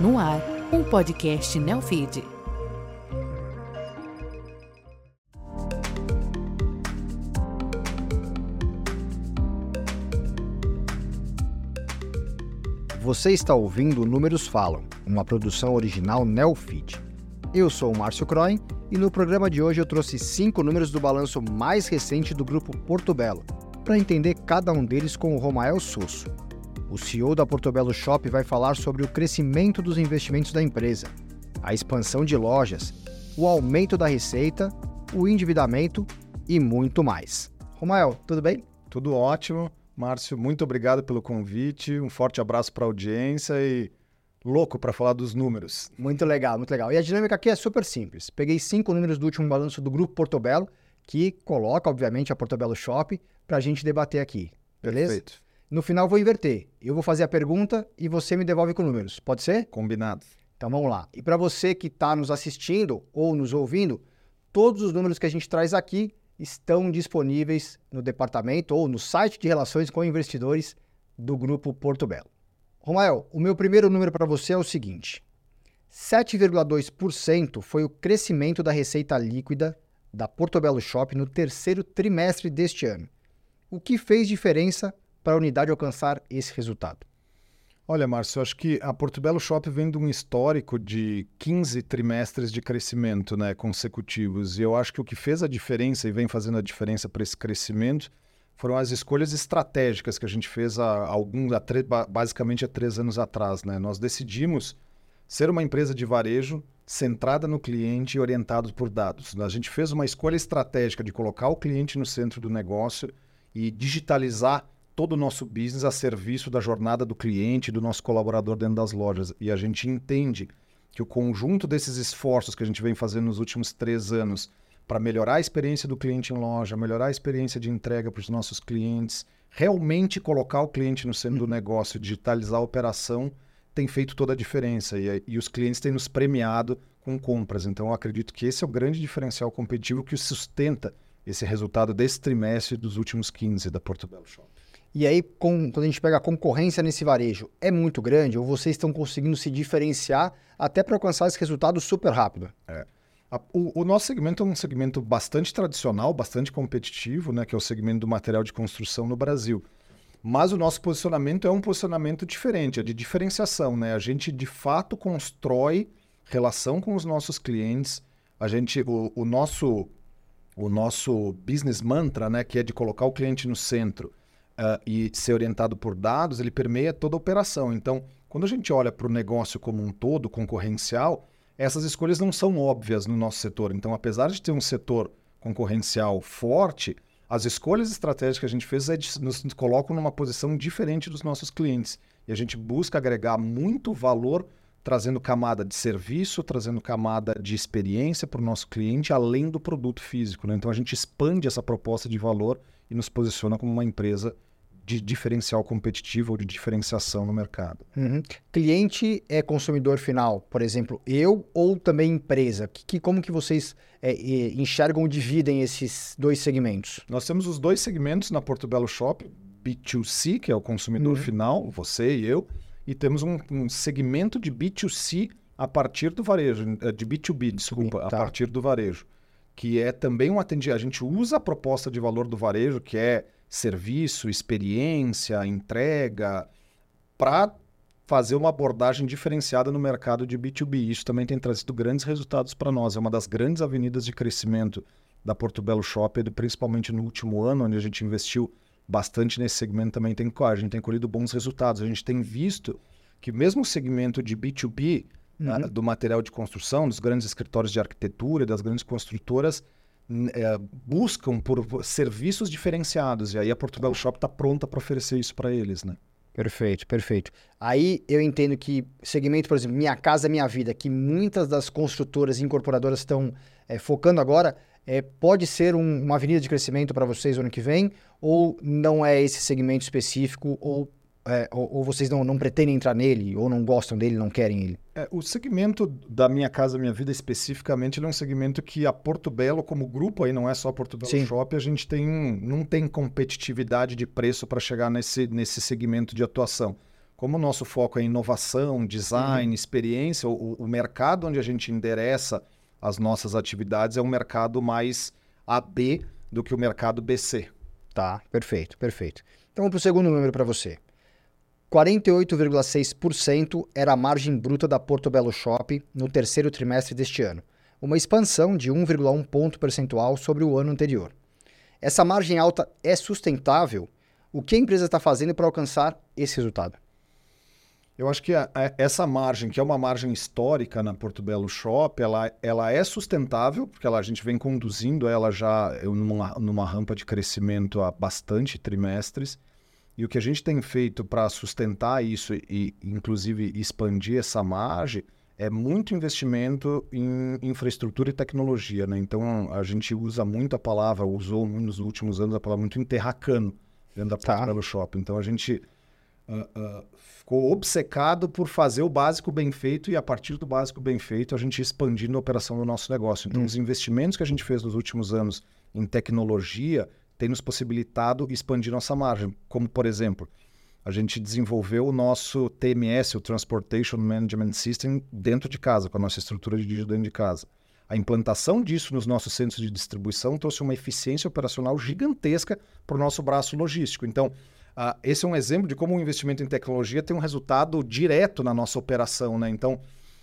No ar, um podcast Neofeed. Você está ouvindo Números Falam, uma produção original Neofeed. Eu sou o Márcio Croin e no programa de hoje eu trouxe cinco números do balanço mais recente do grupo Porto Belo, para entender cada um deles com o Romael Sosso. O CEO da Portobello Shop vai falar sobre o crescimento dos investimentos da empresa, a expansão de lojas, o aumento da receita, o endividamento e muito mais. Romael, tudo bem? Tudo ótimo. Márcio, muito obrigado pelo convite. Um forte abraço para a audiência e louco para falar dos números. Muito legal, muito legal. E a dinâmica aqui é super simples. Peguei cinco números do último balanço do Grupo Portobello, que coloca, obviamente, a Portobello Shop para a gente debater aqui. Beleza? Perfeito. No final vou inverter. Eu vou fazer a pergunta e você me devolve com números. Pode ser? Combinado. Então vamos lá. E para você que está nos assistindo ou nos ouvindo, todos os números que a gente traz aqui estão disponíveis no departamento ou no site de relações com investidores do Grupo Porto Belo. Romael, o meu primeiro número para você é o seguinte: 7,2% foi o crescimento da receita líquida da Portobello Shop no terceiro trimestre deste ano. O que fez diferença para a unidade alcançar esse resultado? Olha, Márcio, acho que a Portobello Shop vem de um histórico de 15 trimestres de crescimento né, consecutivos. E eu acho que o que fez a diferença e vem fazendo a diferença para esse crescimento foram as escolhas estratégicas que a gente fez há alguns, há basicamente há três anos atrás. Né? Nós decidimos ser uma empresa de varejo centrada no cliente e orientado por dados. A gente fez uma escolha estratégica de colocar o cliente no centro do negócio e digitalizar todo o nosso business a serviço da jornada do cliente, do nosso colaborador dentro das lojas. E a gente entende que o conjunto desses esforços que a gente vem fazendo nos últimos três anos para melhorar a experiência do cliente em loja, melhorar a experiência de entrega para os nossos clientes, realmente colocar o cliente no centro do negócio, digitalizar a operação, tem feito toda a diferença. E, e os clientes têm nos premiado com compras. Então, eu acredito que esse é o grande diferencial competitivo que sustenta esse resultado desse trimestre dos últimos 15 da Porto Belo Shop. E aí, com, quando a gente pega a concorrência nesse varejo, é muito grande ou vocês estão conseguindo se diferenciar até para alcançar esse resultado super rápido? É. O, o, nosso segmento é um segmento bastante tradicional, bastante competitivo, né, que é o segmento do material de construção no Brasil. Mas o nosso posicionamento é um posicionamento diferente, é de diferenciação. Né? A gente, de fato, constrói relação com os nossos clientes. A gente, o, o nosso, o nosso business mantra, né, que é de colocar o cliente no centro uh, e ser orientado por dados, ele permeia toda a operação. Então, quando a gente olha para o negócio como um todo, concorrencial, essas escolhas não são óbvias no nosso setor. Então, apesar de ter um setor concorrencial forte, as escolhas estratégicas que a gente fez é de, nos colocam numa posição diferente dos nossos clientes. E a gente busca agregar muito valor, trazendo camada de serviço, trazendo camada de experiência para o nosso cliente, além do produto físico. Né? Então, a gente expande essa proposta de valor e nos posiciona como uma empresa de diferencial competitivo ou de diferenciação no mercado. Uhum. Cliente é consumidor final, por exemplo, eu ou também empresa? Que, que como que vocês é, enxergam ou dividem esses dois segmentos? Nós temos os dois segmentos na Porto Belo Shop, B2C, que é o consumidor uhum. final, você e eu, e temos um, um, segmento de B2C a partir do varejo, eh, de B2B, desculpa, tá. a partir do varejo, que é também um atendimento. A gente usa a proposta de valor do varejo, que é serviço, experiência, entrega, para fazer uma abordagem diferenciada no mercado de B2B. Isso também tem trazido grandes resultados para nós. É uma das grandes avenidas de crescimento da Porto Belo Shopping, principalmente no último ano, onde a gente investiu bastante nesse segmento também tem a gente tem colhido bons resultados. A gente tem visto que mesmo o segmento de B2B uhum. uh, do material de construção, dos grandes escritórios de arquitetura, das grandes construtoras, é, buscam por serviços diferenciados. E aí a Portugal Shop está pronta para oferecer isso para eles, né? Perfeito, perfeito. Aí eu entendo que segmento, por exemplo, Minha Casa Minha Vida, que muitas das construtoras e incorporadoras estão é, focando agora, é, pode ser um, uma avenida de crescimento para vocês ano que vem, ou não é esse segmento específico, ou é, ou, ou, vocês não, não pretendem entrar nele, ou não gostam dele, não querem ele? É, o segmento da Minha Casa Minha Vida especificamente é um segmento que a Porto Belo, como grupo, aí não é só Porto Belo Sim. Shop, a gente tem, não tem competitividade de preço para chegar nesse, nesse segmento de atuação. como o nosso foco é inovação, design, uhum. experiência, o, o, mercado onde a gente endereça as nossas atividades é um mercado mais AB do que o mercado BC. Tá, perfeito, perfeito. Então para o segundo número para você. 48,6% era a margem bruta da Porto Belo Shop no terceiro trimestre deste ano, uma expansão de 1,1 ponto percentual sobre o ano anterior. Essa margem alta é sustentável? O que a empresa está fazendo para alcançar esse resultado? Eu acho que a, a, essa margem, que é uma margem histórica na Porto Belo Shop, ela, ela é sustentável, porque ela, a gente vem conduzindo ela já numa, numa rampa de crescimento há bastante trimestres. E o que a gente tem feito para sustentar isso e, inclusive, expandir essa margem é muito investimento em infraestrutura e tecnologia. Né? Então, a gente usa muito a palavra, usou nos últimos anos a palavra muito enterracano dentro da tá. Belo Shop. Então, a gente uh, uh, ficou obcecado por fazer o básico bem feito e a partir do básico bem feito a gente expandindo a operação do nosso negócio. Então, hum. os investimentos que a gente fez nos últimos anos em tecnologia têm nos possibilitado expandir nossa margem. Como, por exemplo, a gente desenvolveu o nosso TMS, o Transportation Management System, dentro de casa, com a nossa estrutura de dígito dentro de casa. A implantação disso nos nossos centros de distribuição trouxe uma eficiência operacional gigantesca para o nosso braço logístico. Então, Uh, esse é um exemplo de como o investimento em tecnologia tem um resultado direto na nossa operação. Né? Então,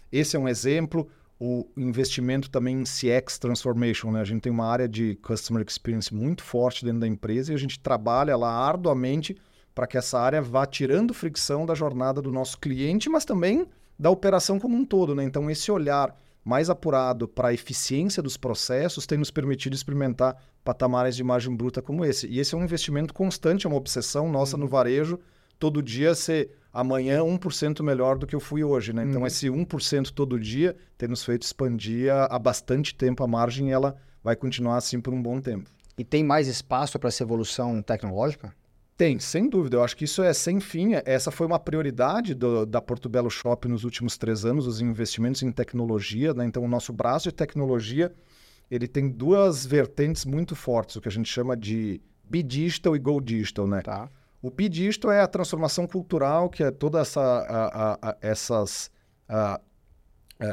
esse é um exemplo. O investimento também em CX Transformation. Né? A gente tem uma área de Customer Experience muito forte dentro da empresa e a gente trabalha lá arduamente para que essa área vá tirando fricção da jornada do nosso cliente, mas também da operação como um todo. Né? Então, esse olhar mais apurado para a eficiência dos processos tem nos permitido experimentar patamares de margem bruta como esse. E esse é um investimento constante, é uma obsessão nossa uhum. no varejo, todo dia ser amanhã 1% melhor do que eu fui hoje. Né? Então, uhum. esse 1% todo dia tem nos feito expandir há bastante tempo a margem e ela vai continuar assim por um bom tempo. E tem mais espaço para essa evolução tecnológica? Tem, sem dúvida. Eu acho que isso é sem fim. Essa foi uma prioridade do, da Porto Belo Shop nos últimos três anos, os investimentos em tecnologia. Né? Então, o nosso braço de tecnologia ele tem duas vertentes muito fortes, o que a gente chama de B-Digital e Go Digital. Né? Tá. O B-Digital é a transformação cultural, que é toda essa a, a, a, essas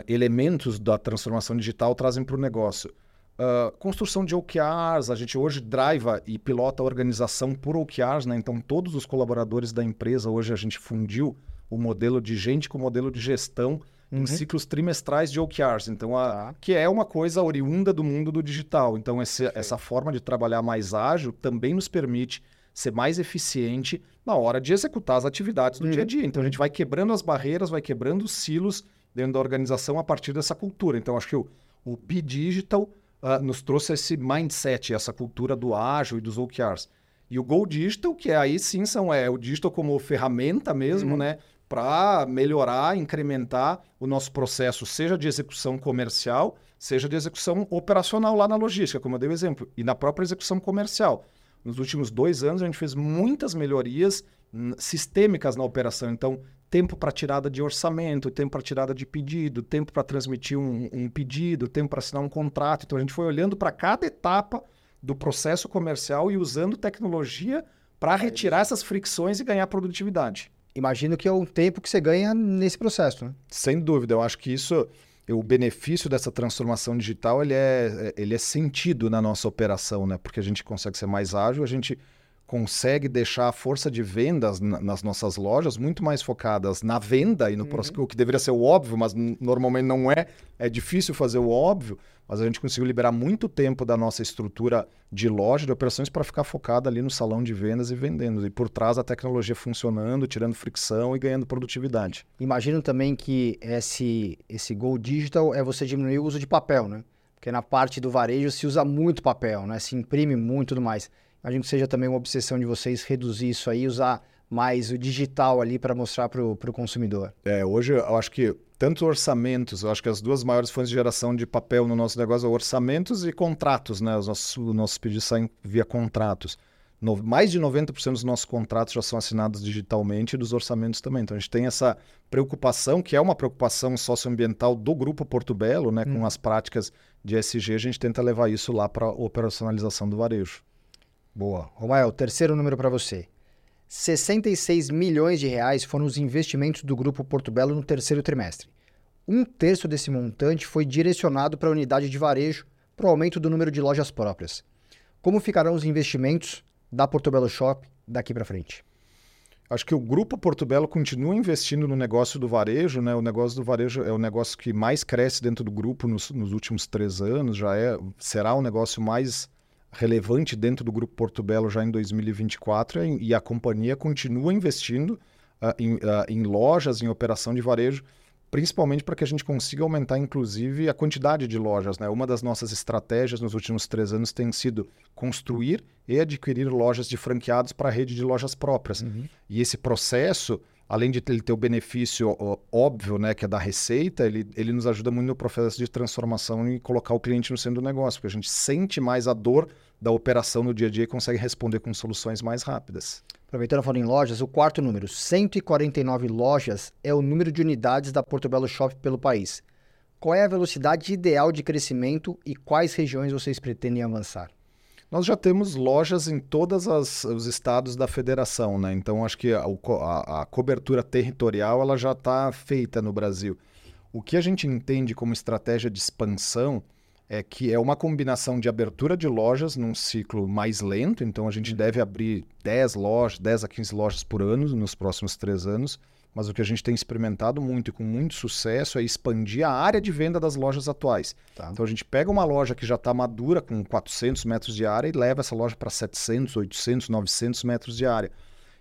elementos da transformação digital trazem para o negócio. Uh, construção de OKRs, a gente hoje driva e pilota a organização por OKRs, né? Então, todos os colaboradores da empresa, hoje a gente fundiu o modelo de gente com o modelo de gestão uhum. em ciclos trimestrais de OKRs. Então, a, tá. que é uma coisa oriunda do mundo do digital. Então, esse, essa forma de trabalhar mais ágil também nos permite ser mais eficiente na hora de executar as atividades do uhum. dia a dia. Então, a gente vai quebrando as barreiras, vai quebrando os silos dentro da organização a partir dessa cultura. Então, acho que o, o B-Digital uh, nos trouxe esse mindset, essa cultura do ágil e dos OKRs. E o Go Digital, que é aí sim são é o digital como ferramenta mesmo, uhum. né, para melhorar, incrementar o nosso processo, seja de execução comercial, seja de execução operacional lá na logística, como eu dei o exemplo, e na própria execução comercial. Nos últimos dois anos a gente fez muitas melhorias sistêmicas na operação. Então, tempo para tirada de orçamento, tempo para tirada de pedido, tempo para transmitir um, um, pedido, tempo para assinar um contrato. Então a gente foi olhando para cada etapa do processo comercial e usando tecnologia para retirar essas fricções e ganhar produtividade. Imagino que é um tempo que você ganha nesse processo, né? Sem dúvida, eu acho que isso, o benefício dessa transformação digital, ele é, ele é sentido na nossa operação, né? Porque a gente consegue ser mais ágil, a gente consegue deixar a força de vendas nas nossas lojas muito mais focadas na venda e no uhum. o que deveria ser o óbvio, mas normalmente não é. É difícil fazer o óbvio, mas a gente conseguiu liberar muito tempo da nossa estrutura de loja, de operações, para ficar focada ali no salão de vendas e vendendo. E por trás a tecnologia funcionando, tirando fricção e ganhando produtividade. Imagino também que esse, esse Go Digital é você diminuir o uso de papel, né? Porque na parte do varejo se usa muito papel, né? Se imprime muito e tudo mais. Imagino que seja também uma obsessão de vocês reduzir isso aí, usar mais o digital ali para mostrar para o consumidor. É, hoje eu acho que tanto orçamentos, eu acho que as duas maiores fontes de geração de papel no nosso negócio são orçamentos e contratos, né? Os nossos, os nossos pedidos saem via contratos. No, mais de 90% dos nossos contratos já são assinados digitalmente e dos orçamentos também. Então a gente tem essa preocupação, que é uma preocupação socioambiental do Grupo Porto Belo, né? Hum. Com as práticas de SG, a gente tenta levar isso lá para a operacionalização do varejo. Boa. Romael, terceiro número para você. 66 milhões de reais foram os investimentos do Grupo Porto Belo no terceiro trimestre. Um terço desse montante foi direcionado para a unidade de varejo para o aumento do número de lojas próprias. Como ficarão os investimentos da Porto Belo Shop daqui para frente? Acho que o Grupo Porto Belo continua investindo no negócio do varejo, né? O negócio do varejo é o negócio que mais cresce dentro do grupo nos, nos últimos três anos, já é, será o negócio mais relevante dentro do Grupo Porto Belo já em 2024 e a companhia continua investindo uh, em, uh, em lojas, em operação de varejo, principalmente para que a gente consiga aumentar, inclusive, a quantidade de lojas. Né? Uma das nossas estratégias nos últimos três anos tem sido construir e adquirir lojas de franqueados para a rede de lojas próprias. Uhum. E esse processo, além de ele ter o benefício óbvio, né, que é da receita, ele, ele nos ajuda muito no processo de transformação e colocar o cliente no centro do negócio, porque a gente sente mais a dor da operação no dia a dia e consegue responder com soluções mais rápidas. Aproveitando falando em lojas, o quarto número, 149 lojas, é o número de unidades da Porto Belo Shop pelo país. Qual é a velocidade ideal de crescimento e quais regiões vocês pretendem avançar? Nós já temos lojas em todos os estados da federação, né? Então acho que a, a, a cobertura territorial ela já está feita no Brasil. O que a gente entende como estratégia de expansão é que é uma combinação de abertura de lojas num ciclo mais lento, então a gente deve abrir 10 lojas, 10 a 15 lojas por ano nos próximos três anos, mas o que a gente tem experimentado muito e com muito sucesso é expandir a área de venda das lojas atuais. Tá. Então a gente pega uma loja que já está madura com 400 metros de área e leva essa loja para 700, 800, 900 metros de área.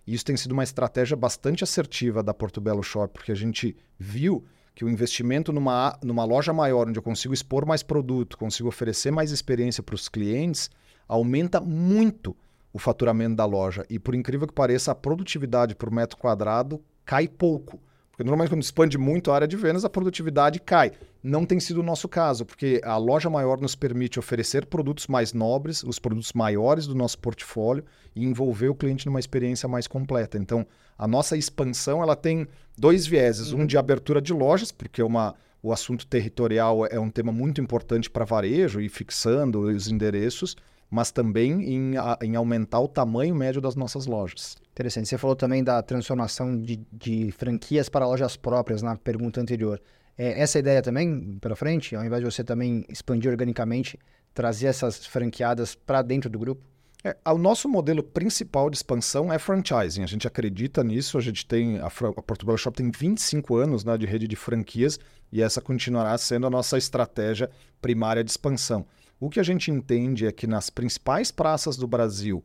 E isso tem sido uma estratégia bastante assertiva da Porto Belo Shop, porque a gente viu que o investimento numa, numa loja maior, onde eu consigo expor mais produto, consigo oferecer mais experiência para os clientes, aumenta muito o faturamento da loja. E por incrível que pareça, a produtividade por metro quadrado cai pouco. Porque normalmente quando expande muito a área de vendas, a produtividade cai. Não tem sido o nosso caso, porque a loja maior nos permite oferecer produtos mais nobres, os produtos maiores do nosso portfólio e envolver o cliente numa experiência mais completa. Então, a nossa expansão ela tem dois vieses, um de abertura de lojas, porque uma, o assunto territorial é um tema muito importante para varejo e fixando os endereços, mas também em, em aumentar o tamanho médio das nossas lojas. Interessante. Você falou também da transformação de, de franquias para lojas próprias na pergunta anterior. É essa ideia também para frente, ao invés de você também expandir organicamente, trazer essas franqueadas para dentro do grupo? É, o nosso modelo principal de expansão é franchising. A gente acredita nisso. A gente tem a, a Portugal Shop tem 25 anos né, de rede de franquias e essa continuará sendo a nossa estratégia primária de expansão. O que a gente entende é que nas principais praças do Brasil,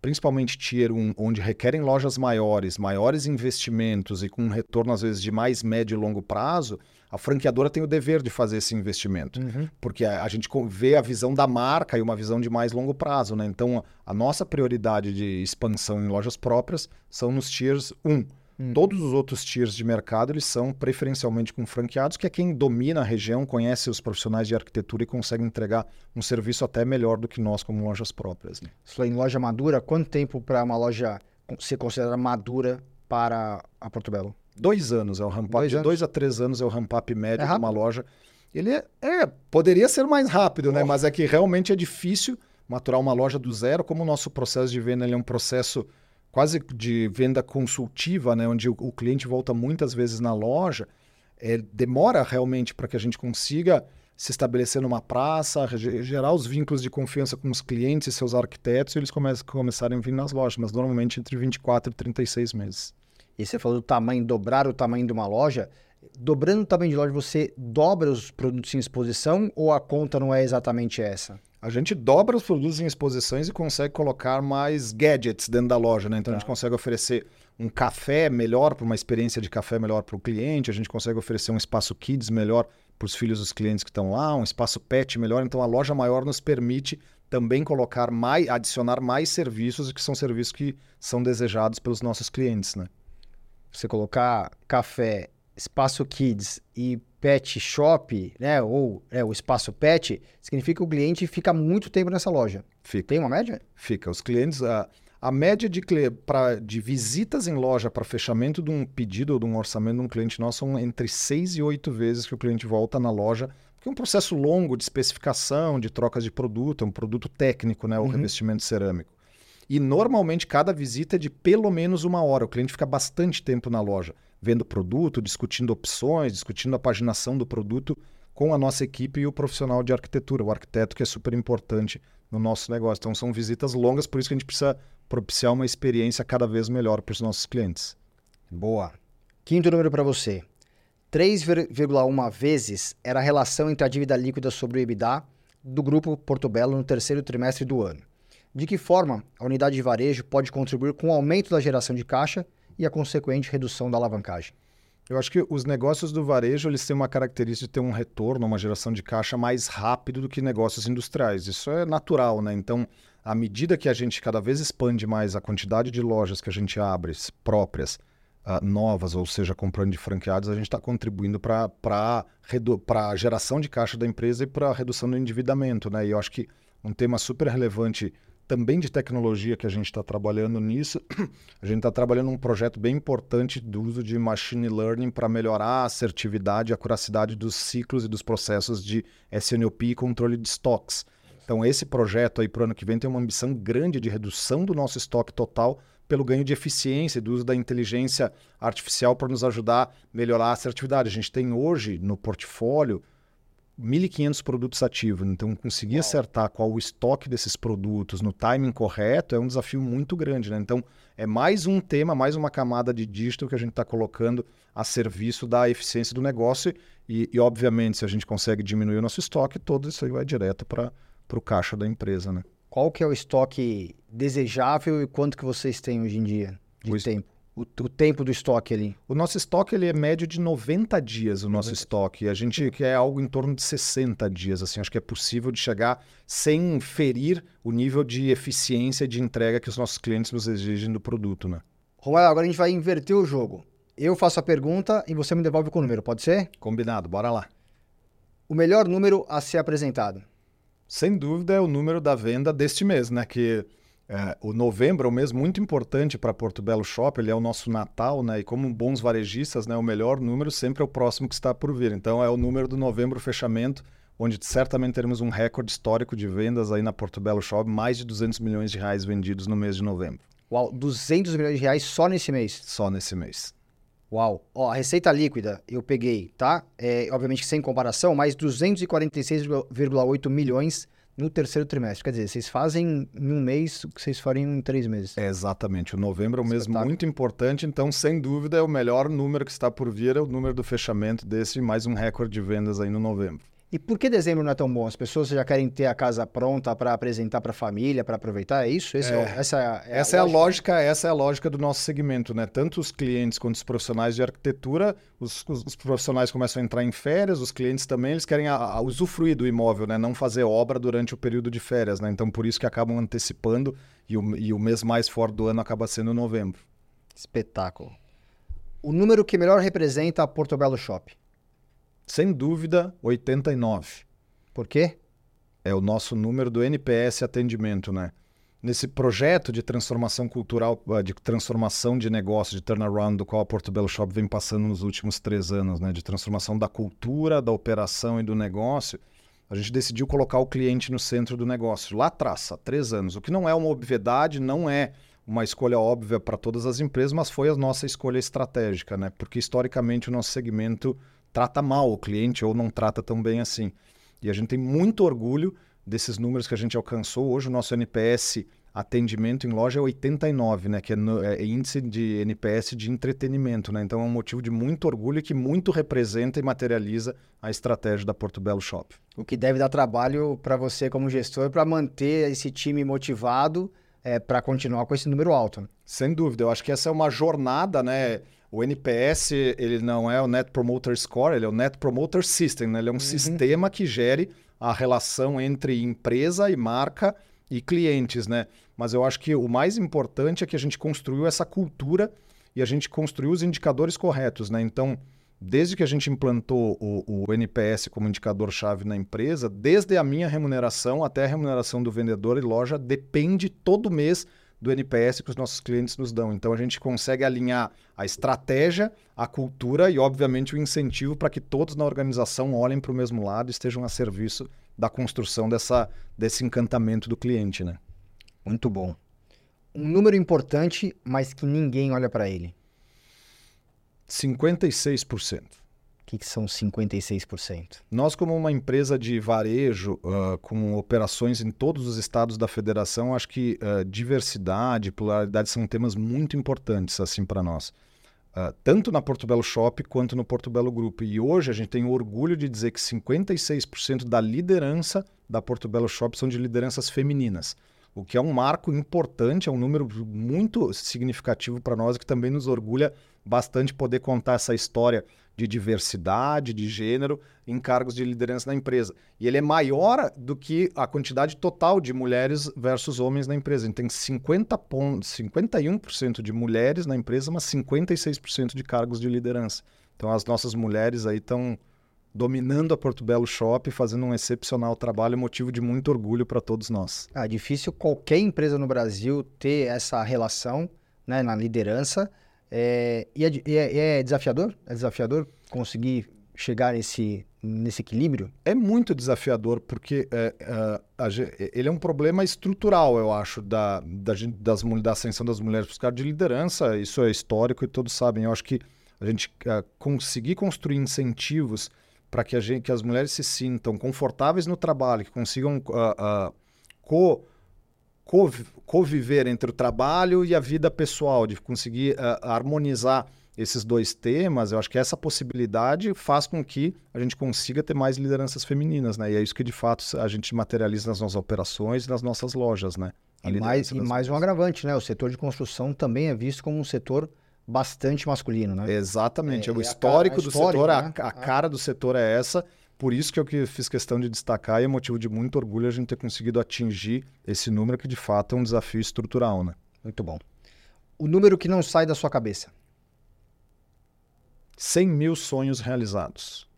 principalmente Tier 1, onde requerem lojas maiores, maiores investimentos e com um retorno às vezes de mais médio e longo prazo, a franqueadora tem o dever de fazer esse investimento. Uhum. Porque a, a, gente vê a visão da marca e uma visão de mais longo prazo. Né? Então, a nossa prioridade de expansão em lojas próprias são nos Tiers 1. Hum. Todos os outros tiers de mercado eles são preferencialmente com franqueados, que é quem domina a região, conhece os profissionais de arquitetura e consegue entregar um serviço até melhor do que nós como lojas próprias. Né? em loja madura, quanto tempo para uma loja ser considerada madura para a Porto Belo? Dois anos é o ramp up. De dois a três anos é o ramp up médio é de uma loja. Ele é, é, poderia ser mais rápido, né? Mas é que realmente é difícil maturar uma loja do zero, como o nosso processo de venda é um processo quase de venda consultiva, né, onde o, o cliente volta muitas vezes na loja, é, demora realmente para que a gente consiga se estabelecer numa praça, gerar os vínculos de confiança com os clientes e seus arquitetos, e eles começam, começarem a vir nas lojas, mas normalmente entre 24 e 36 meses. E você falou do tamanho, dobrar o tamanho de uma loja. Dobrando o tamanho de loja, você dobra os produtos em exposição ou a conta não é exatamente essa? A gente dobra os produtos em exposições e consegue colocar mais gadgets dentro da loja, né? Então tá. a gente tá. consegue oferecer um café melhor para uma experiência de café melhor para o cliente, a gente consegue oferecer um espaço kids melhor para os filhos dos clientes que estão lá, um espaço pet melhor. Então a loja maior nos permite também colocar mais, adicionar mais serviços que são serviços que são desejados pelos nossos clientes, né? Você colocar café, espaço kids e pet shop, né, ou é, o espaço pet, significa que o cliente fica muito tempo nessa loja. Fica. Tem uma média? Fica. Os clientes, a, a média de, pra, de visitas em loja para fechamento de um pedido ou de um orçamento de um cliente nosso são entre seis e oito vezes que o cliente volta na loja, porque é um processo longo de especificação, de trocas de produto, é um produto técnico, né, o uhum. revestimento cerâmico. E normalmente cada visita é de pelo menos uma hora. O cliente fica bastante tempo na loja, vendo produto, discutindo opções, discutindo a paginação do produto com a nossa equipe e o profissional de arquitetura, o arquiteto que é super importante no nosso negócio. Então são visitas longas, por isso que a gente precisa propiciar uma experiência cada vez melhor para os nossos clientes. Boa. Quinto número para você. 3,1 vezes era a relação entre a dívida líquida sobre o EBITDA do grupo Portobello no terceiro trimestre do ano. De que forma a unidade de varejo pode contribuir com o aumento da geração de caixa e a consequente redução da alavancagem? Eu acho que os negócios do varejo eles têm uma característica de ter um retorno, uma geração de caixa mais rápido do que negócios industriais. Isso é natural, né? Então, à medida que a gente cada vez expande mais a quantidade de lojas que a gente abre próprias, uh, novas, ou seja, comprando de franqueados, a gente está contribuindo para a geração de caixa da empresa e para a redução do endividamento, né? E eu acho que um tema super relevante também de tecnologia que a gente está trabalhando nisso. A gente está trabalhando um projeto bem importante do uso de machine learning para melhorar a assertividade e a curacidade dos ciclos e dos processos de SNOP e controle de estoques. Então, esse projeto aí para o ano que vem tem uma ambição grande de redução do nosso estoque total pelo ganho de eficiência e do uso da inteligência artificial para nos ajudar a melhorar a assertividade. A gente tem hoje no portfólio 1.500 produtos ativos. Então, conseguir Uau. acertar qual o estoque desses produtos no timing correto é um desafio muito grande. Né? Então, é mais um tema, mais uma camada de dígito que a gente está colocando a serviço da eficiência do negócio. E, e, obviamente, se a gente consegue diminuir o nosso estoque, todo isso aí vai direto para o caixa da empresa. Né? Qual que é o estoque desejável e quanto que vocês têm hoje em dia de o tempo? O, o, tempo do estoque ali? O nosso estoque ele é médio de 90 dias, o nosso 90. estoque. A gente quer algo em torno de 60 dias. Assim, acho que é possível de chegar sem ferir o nível de eficiência de entrega que os nossos clientes nos exigem do produto. Né? Agora a gente vai inverter o jogo. Eu faço a pergunta e você me devolve com o número, pode ser? Combinado, bora lá. O melhor número a ser apresentado? Sem dúvida é o número da venda deste mês, né? Que é, o novembro é um mês muito importante para Porto Belo Shop, ele é o nosso Natal, né? E como bons varejistas, né, o melhor número sempre é o próximo que está por vir. Então é o número do novembro fechamento, onde certamente teremos um recorde histórico de vendas aí na Porto Belo Shop, mais de 200 milhões de reais vendidos no mês de novembro. Uau, 200 milhões de reais só nesse mês? Só nesse mês. Uau. Ó, a receita líquida eu peguei, tá? É, obviamente sem comparação, mas 246,8 milhões no terceiro trimestre. Quer dizer, vocês fazem em um mês o que vocês fariam em três meses. É, exatamente. O novembro é um mês muito importante, então, sem dúvida, é o melhor número que está por vir, é o número do fechamento desse, mais um recorde de vendas aí no novembro. E por que dezembro não é tão bom? As pessoas já querem ter a casa pronta para apresentar para a família, para aproveitar? É isso? Esse é, é, essa é, essa a, é a lógica. Essa é a lógica do nosso segmento, né? Tanto os clientes quanto os profissionais de arquitetura, os, os, os profissionais começam a entrar em férias, os clientes também, eles querem a, a usufruir do imóvel, né? Não fazer obra durante o período de férias, né? Então por isso que acabam antecipando e o, e o mês mais forte do ano acaba sendo novembro. Espetáculo. O número que melhor representa a Porto Belo Shop? Sem dúvida, 89. Por quê? É o nosso número do NPS atendimento, né? Nesse projeto de transformação cultural, ah, de transformação de negócio, de turnaround, do qual a Porto Belo Shop vem passando nos últimos três anos, né? De transformação da cultura, da operação e do negócio, a gente decidiu colocar o cliente no centro do negócio. Lá atrás, há três anos. O que não é uma obviedade, não é uma escolha óbvia para todas as empresas, mas foi a nossa escolha estratégica, né? Porque historicamente o nosso segmento trata mal o cliente ou não trata tão bem assim. E a gente tem muito orgulho desses números que a gente alcançou. Hoje o nosso NPS atendimento em loja é 89, né? Que é, no, é índice de NPS de entretenimento, né? Então é um motivo de muito orgulho que muito representa e materializa a estratégia da Porto Belo Shop. O que deve dar trabalho para você como gestor para manter esse time motivado é, para continuar com esse número alto. Né? Sem dúvida, eu acho que essa é uma jornada, né? O NPS, ele não é o Net Promoter Score, ele é o Net Promoter System, né? Ele é um uhum. sistema que gere a relação entre empresa e marca e clientes, né? Mas eu acho que o mais importante é que a gente construiu essa cultura e a gente construiu os indicadores corretos, né? Então, desde que a gente implantou o, o NPS como indicador-chave na empresa, desde a minha remuneração até a remuneração do vendedor e loja, depende todo mês do NPS que os nossos clientes nos dão. Então a gente consegue alinhar a estratégia, a cultura e, obviamente, o incentivo para que todos na organização olhem para o mesmo lado e estejam a serviço da construção dessa, desse encantamento do cliente. Né? Muito bom. um número importante, mas que ninguém olha para ele. 56%. Que, que são 56%? Nós, como uma empresa de varejo, uh, com operações em todos os estados da federação, acho que uh, diversidade e pluralidade são temas muito importantes assim para nós. Uh, tanto na Porto Belo Shop quanto no Porto Belo Grupo. E hoje a gente tem o orgulho de dizer que 56% da liderança da Porto Belo Shop são de lideranças femininas o que é um marco importante, é um número muito significativo para nós que também nos orgulha bastante poder contar essa história de diversidade, de gênero em cargos de liderança na empresa. E ele é maior do que a quantidade total de mulheres versus homens na empresa. Gente tem 50 pontos, 51% de mulheres na empresa, mas 56% de cargos de liderança. Então as nossas mulheres aí estão dominando a Porto Belo Shop, fazendo um excepcional trabalho, motivo de muito orgulho para todos nós. É difícil qualquer empresa no Brasil ter essa relação né, na liderança. É, e, é, é, é, desafiador? É desafiador conseguir chegar nesse, nesse equilíbrio? É muito desafiador, porque é, é a, a, ele é um problema estrutural, eu acho, da, da, das, da ascensão das mulheres para os cargos de liderança. Isso é histórico e todos sabem. Eu acho que a gente uh, conseguir construir incentivos para que, a gente, que as mulheres se sintam confortáveis no trabalho, que consigam uh, uh, co, co, conviver entre o trabalho e a vida pessoal, de conseguir uh, harmonizar esses dois temas, eu acho que essa possibilidade faz com que a gente consiga ter mais lideranças femininas, né? E é isso que de fato a gente materializa nas nossas operações e nas nossas lojas, né? e mais, e mais um agravante, né? O setor de construção também é visto como um setor bastante masculino, né? Exatamente. É, é o histórico do setor, né? a, a, ah. cara do setor é essa. Por isso que eu fiz questão de destacar e é motivo de muito orgulho a gente ter conseguido atingir esse número que de fato é um desafio estrutural, né? Muito bom. O número que não sai da sua cabeça? 100 mil sonhos realizados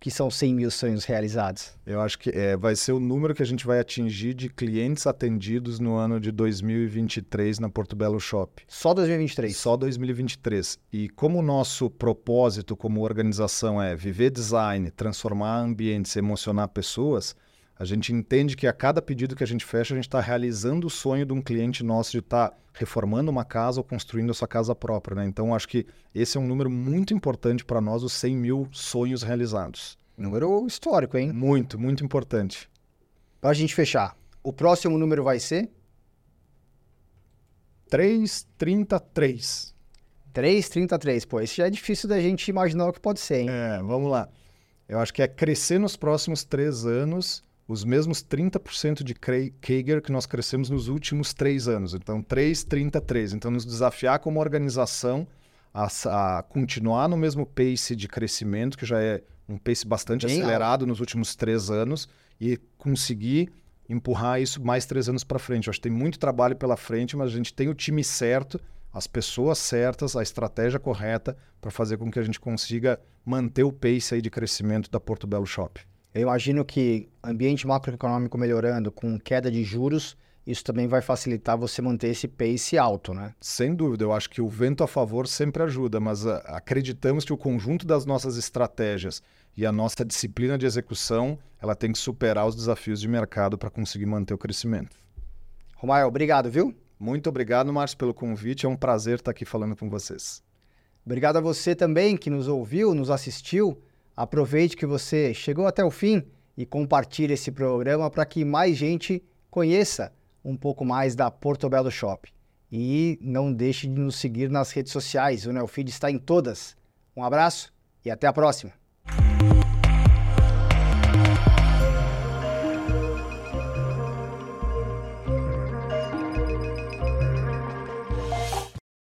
que são 100 mil sonhos realizados? Eu acho que é, vai ser o número que a gente vai atingir de clientes atendidos no ano de 2023 na Porto Belo Shop. Só 2023? Só 2023. E como o nosso propósito como organização é viver design, transformar ambientes, emocionar pessoas, a gente entende que a cada pedido que a gente fecha, a gente está realizando o sonho de um cliente nosso de estar tá reformando uma casa ou construindo a sua casa própria. Né? Então, acho que esse é um número muito importante para nós, os 100 mil sonhos realizados. Número histórico, hein? Muito, muito importante. Para a gente fechar, o próximo número vai ser? 333. 333. Pô, esse já é difícil da gente imaginar o que pode ser, hein? É, vamos lá. Eu acho que é crescer nos próximos três anos os mesmos 30% de CAGR que nós crescemos nos últimos três anos. Então, 3, 33. Então, nos desafiar como organização a, a, continuar no mesmo pace de crescimento, que já é um pace bastante Bem acelerado alto. nos últimos três anos, e conseguir empurrar isso mais três anos para frente. Eu acho que tem muito trabalho pela frente, mas a gente tem o time certo, as pessoas certas, a estratégia correta para fazer com que a gente consiga manter o pace aí de crescimento da Porto Belo Shop. Eu imagino que ambiente macroeconômico melhorando, com queda de juros, isso também vai facilitar você manter esse pace alto, né? Sem dúvida, eu acho que o vento a favor sempre ajuda, mas uh, acreditamos que o conjunto das nossas estratégias e a nossa disciplina de execução, ela tem que superar os desafios de mercado para conseguir manter o crescimento. Romael, obrigado, viu? Muito obrigado, Márcio, pelo convite. É um prazer estar aqui falando com vocês. Obrigado a você também que nos ouviu, nos assistiu. Aproveite que você chegou até o fim e compartilhe esse programa para que mais gente conheça um pouco mais da Portobello Shop. E não deixe de nos seguir nas redes sociais, o Neofeed está em todas. Um abraço e até a próxima!